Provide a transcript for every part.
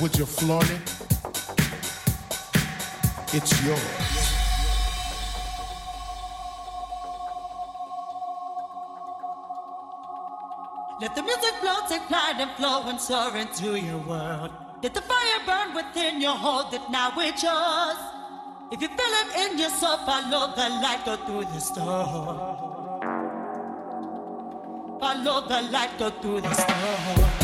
would you flaunt it? It's yours. Let the music flow, take flight and flow and soar into your world. Let the fire burn within you, hold it now, it's yours. If you feel it in your soul, follow the light, go through the storm. Follow the light, go through the storm.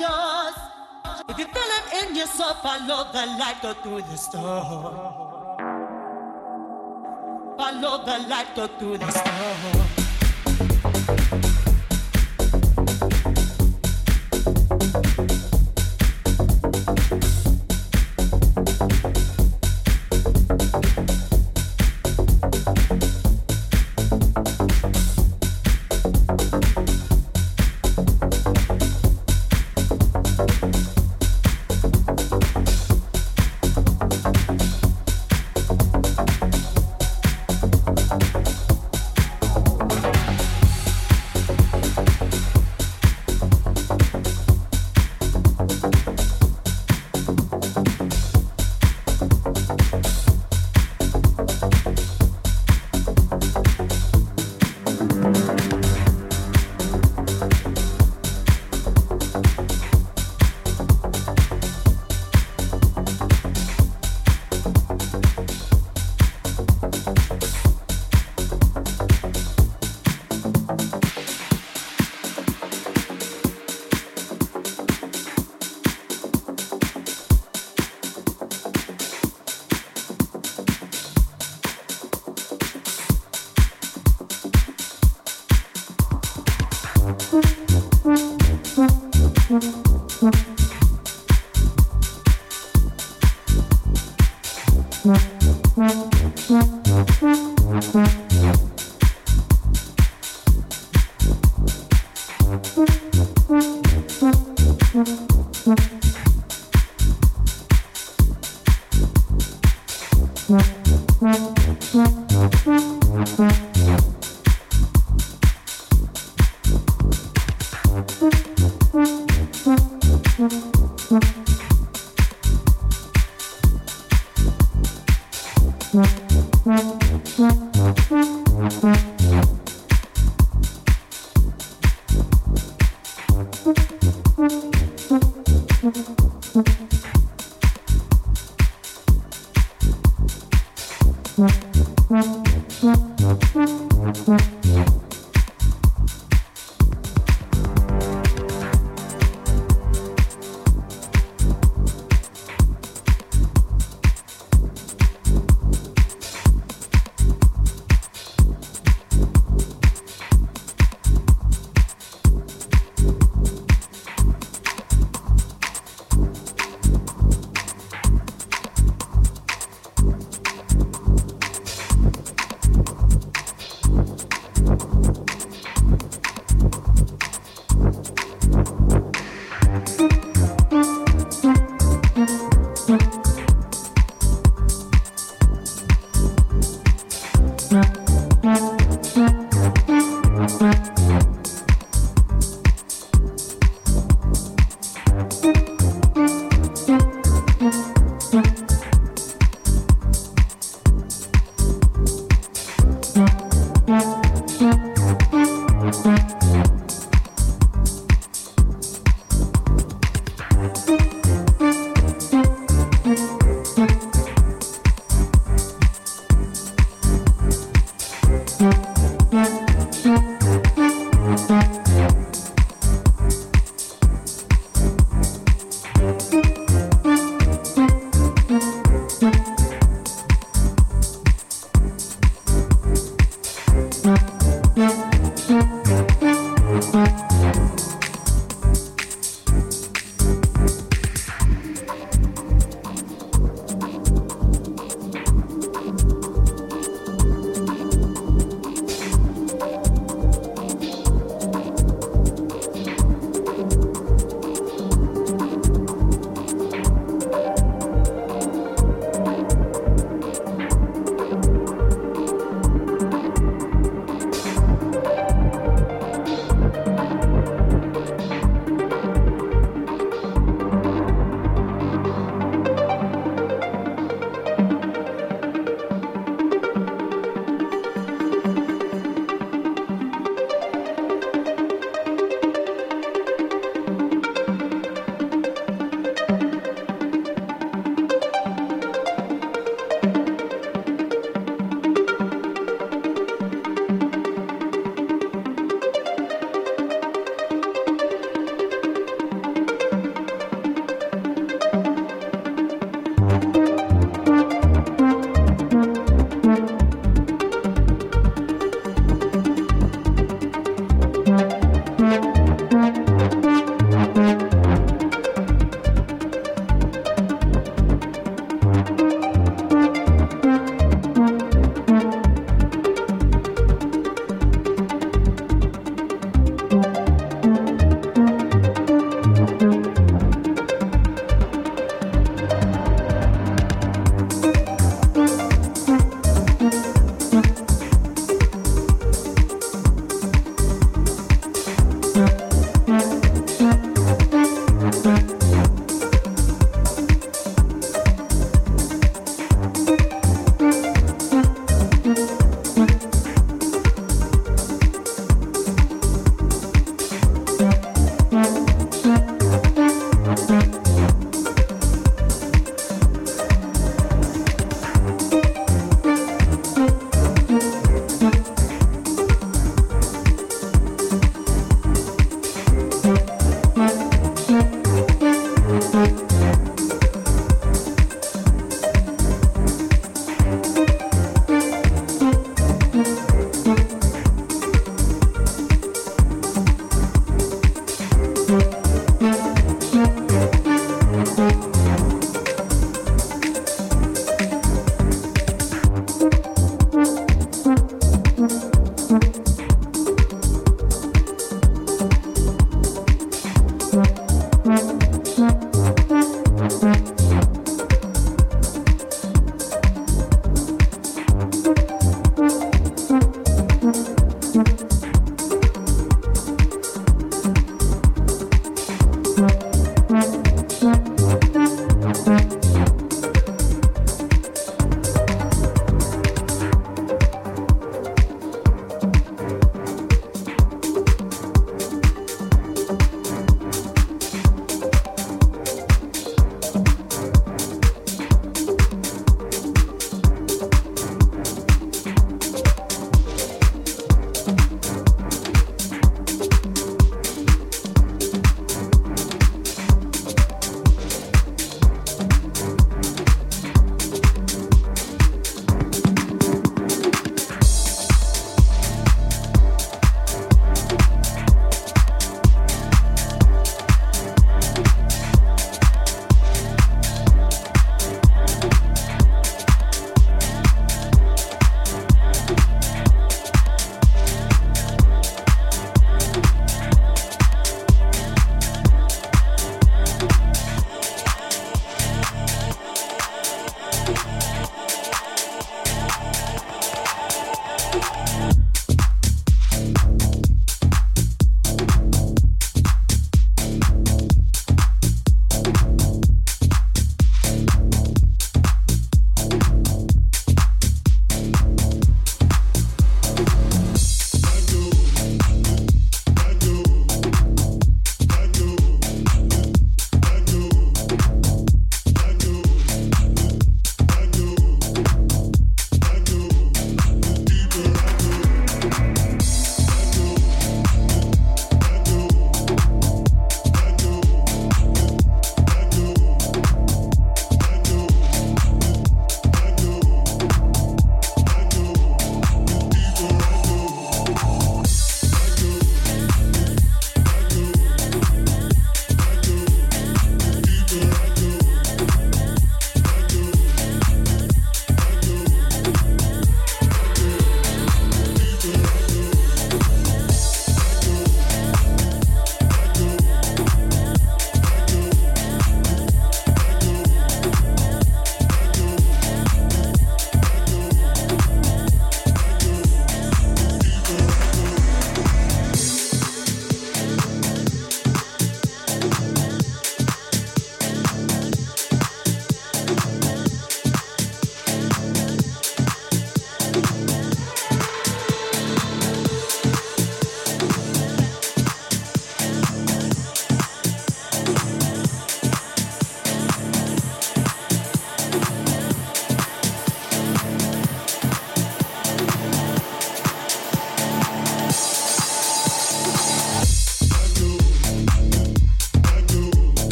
Yours. If you feel it in your soul, follow the light, go through the storm. Follow the light, go through the storm. Thank you.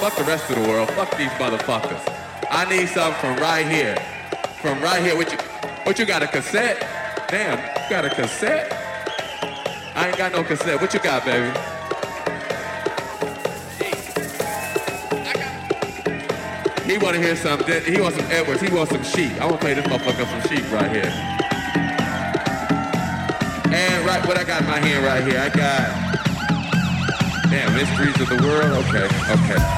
Fuck the rest of the world. Fuck these motherfuckers. I need something from right here. From right here. What you, what you got, a cassette? Damn, you got a cassette? I ain't got no cassette. What you got, baby? He want to hear something. He wants some Edwards. He wants some sheep. I want to play this motherfucker some sheep right here. And right, what I got in my hand right here, I got. Damn, mysteries of the world. Okay, okay.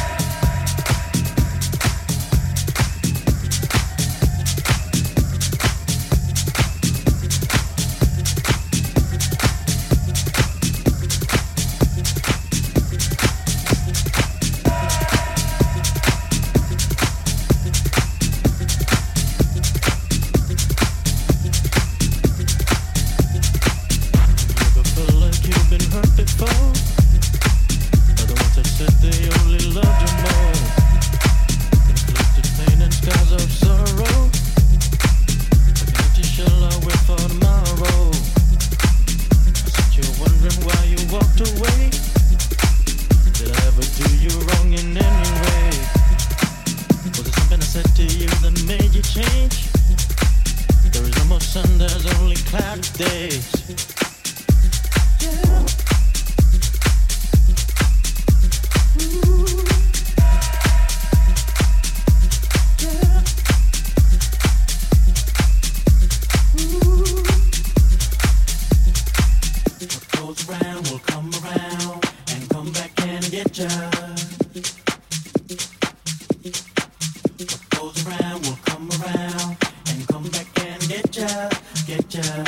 Ya, get ya,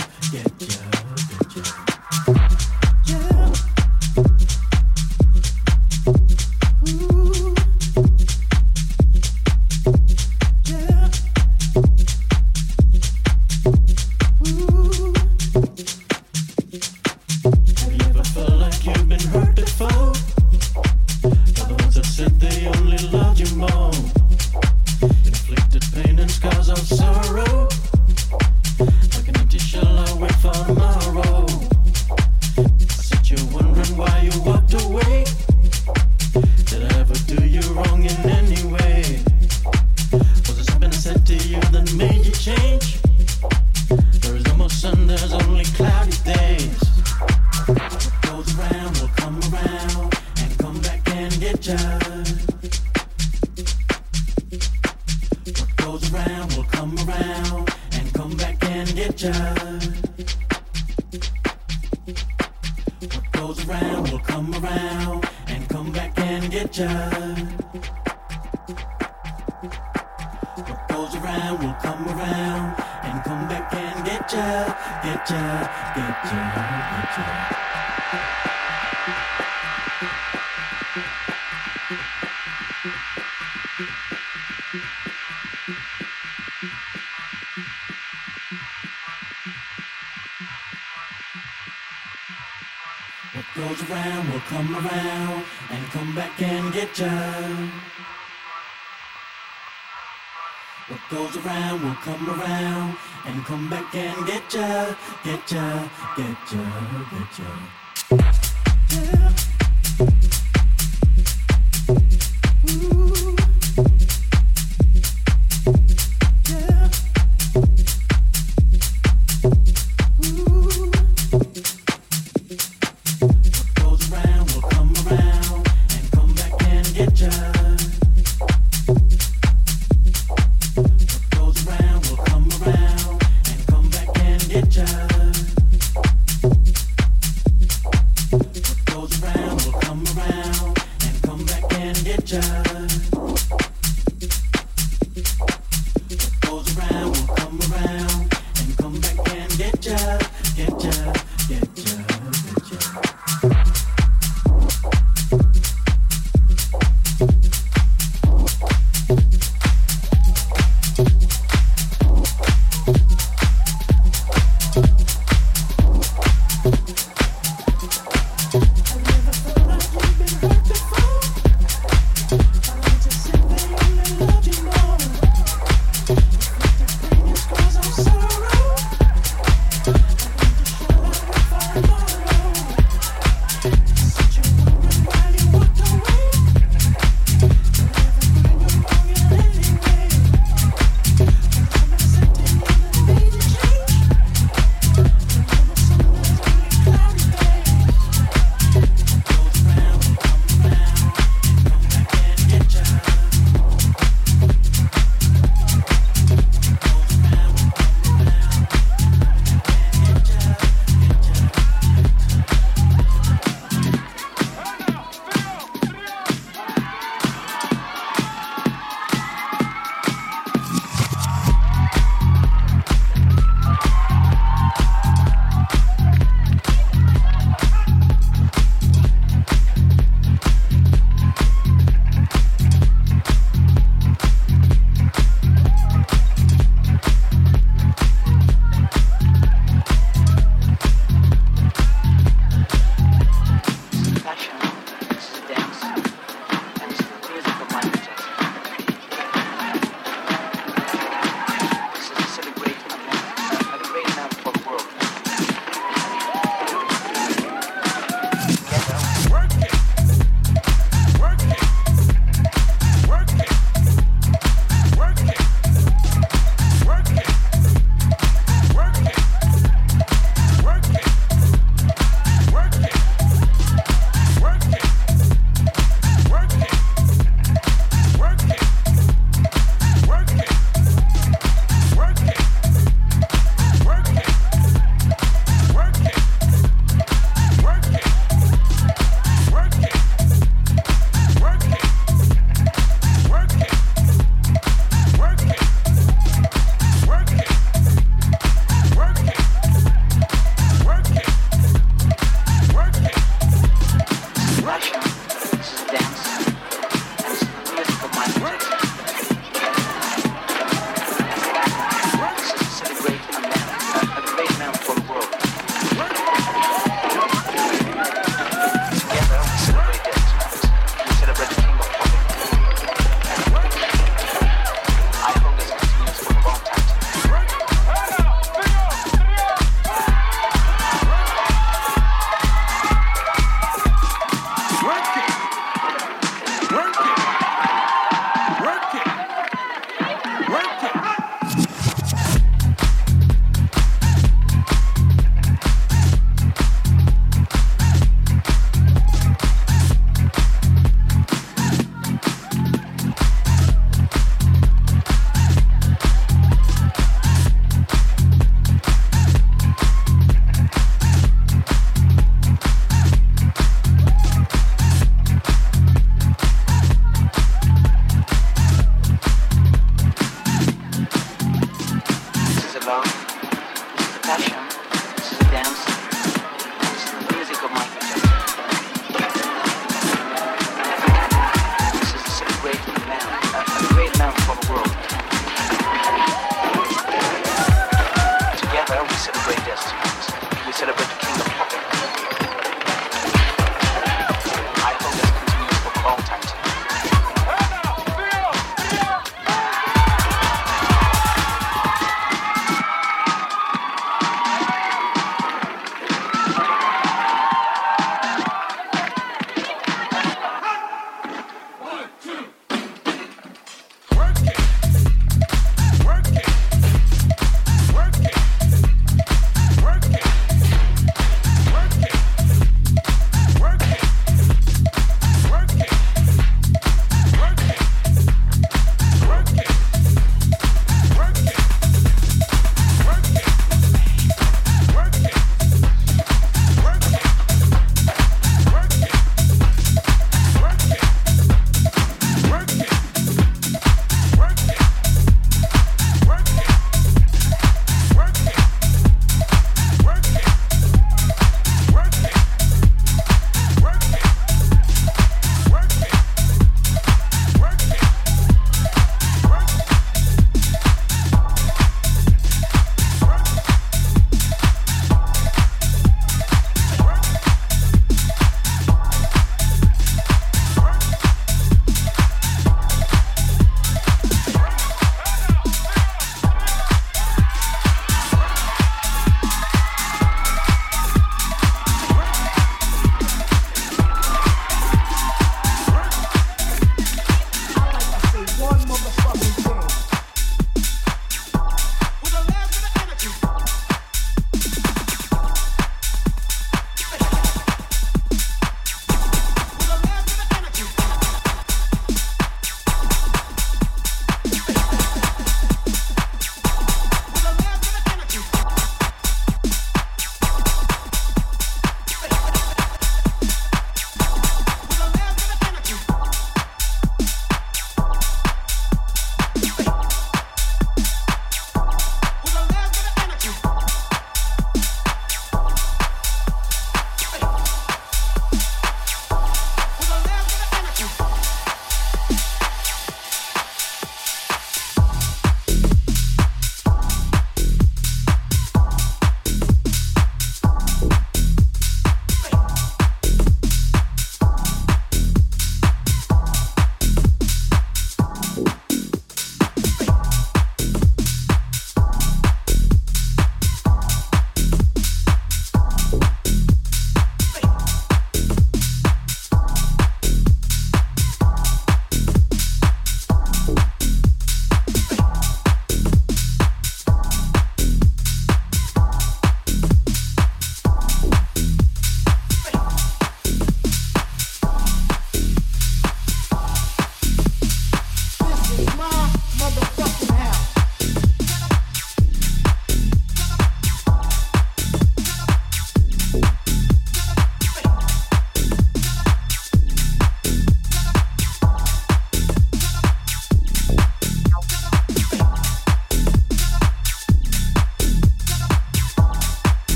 love.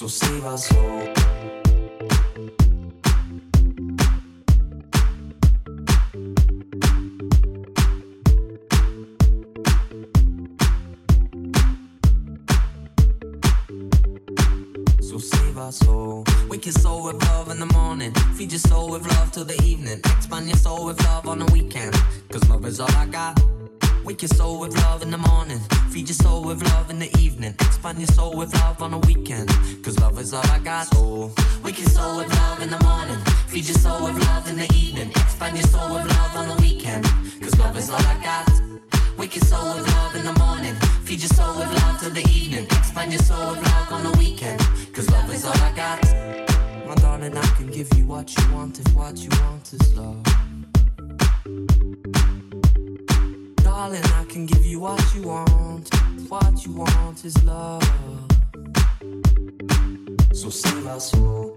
So save us all. So save our soul. Wake your soul with love in the morning. Feed your soul with love till the evening. Expand your soul with love on the weekend. Cause love is all I got. Wake your soul with love in the morning. Feed your soul with love in the evening. Expand your soul with love on the weekend. Cause love is all I got. Soul. Wake your soul with love in the morning. Feed your soul with love in the evening. Expand your soul with love on the weekend. Cause love is all I got. Wake your soul with love in the morning. Feed your soul with love till the evening. Expand your soul with love on the weekend. Cause love is all I got. My darling, I can give you what you want if what you want is love. Darling, I can give you what you want. What you want is love. So save our soul.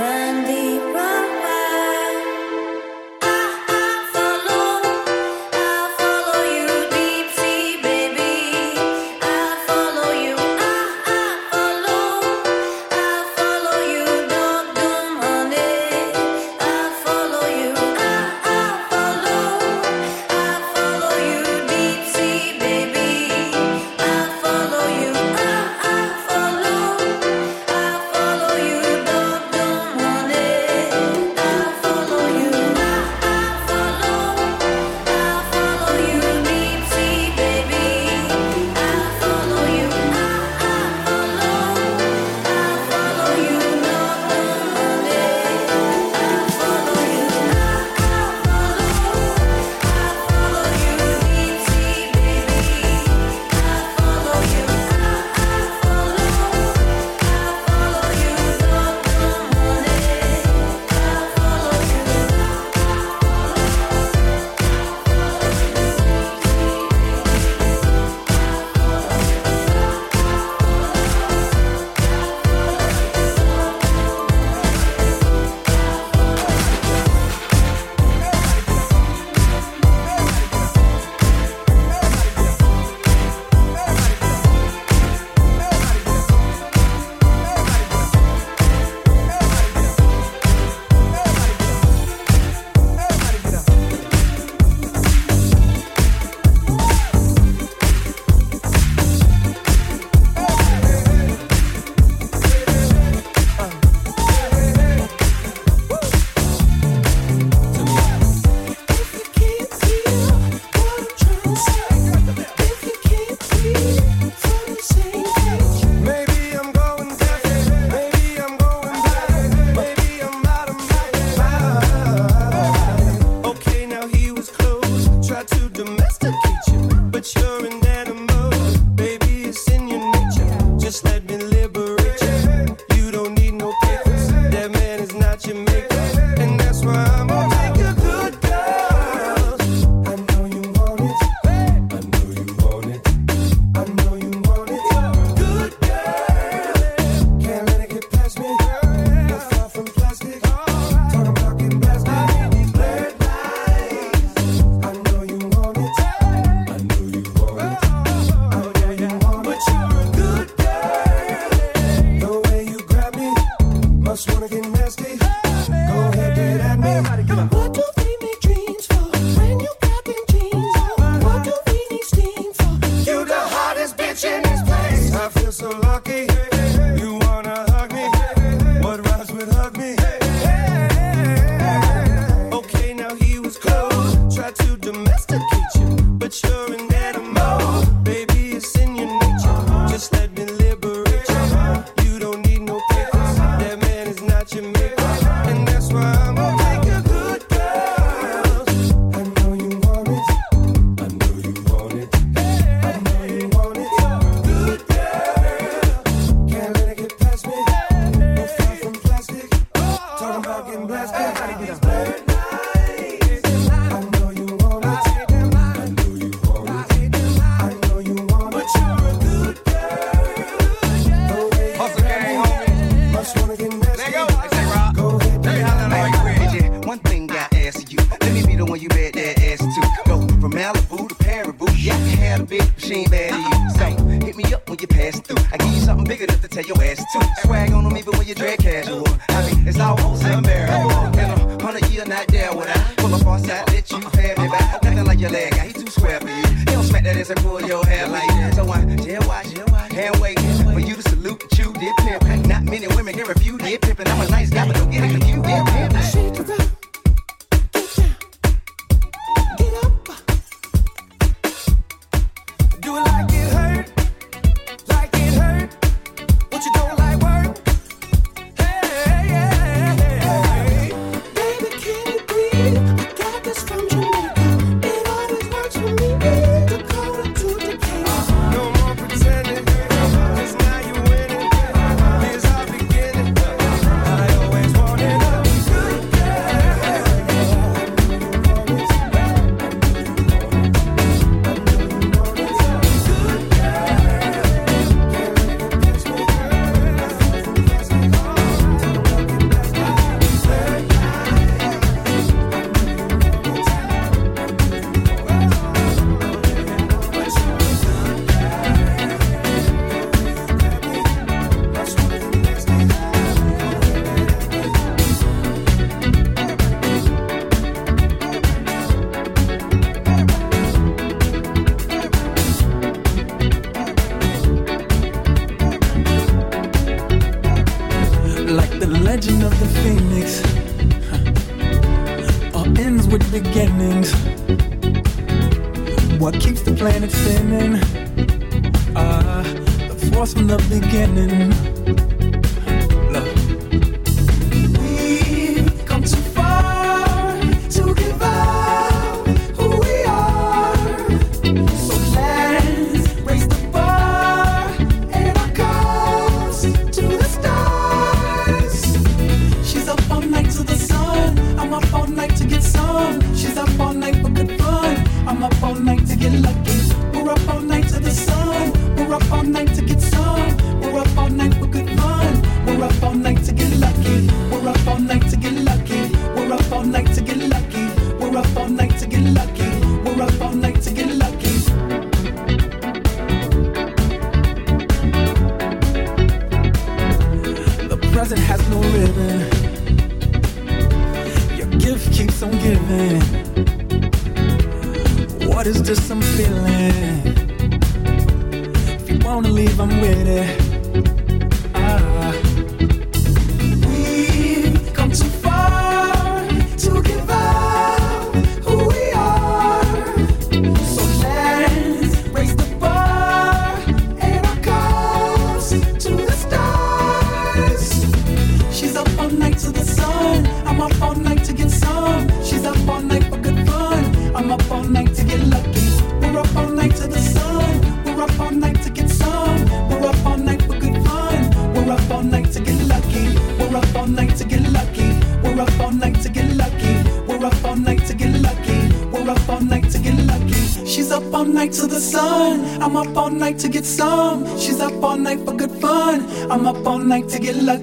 Run deep, run.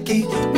Mickey.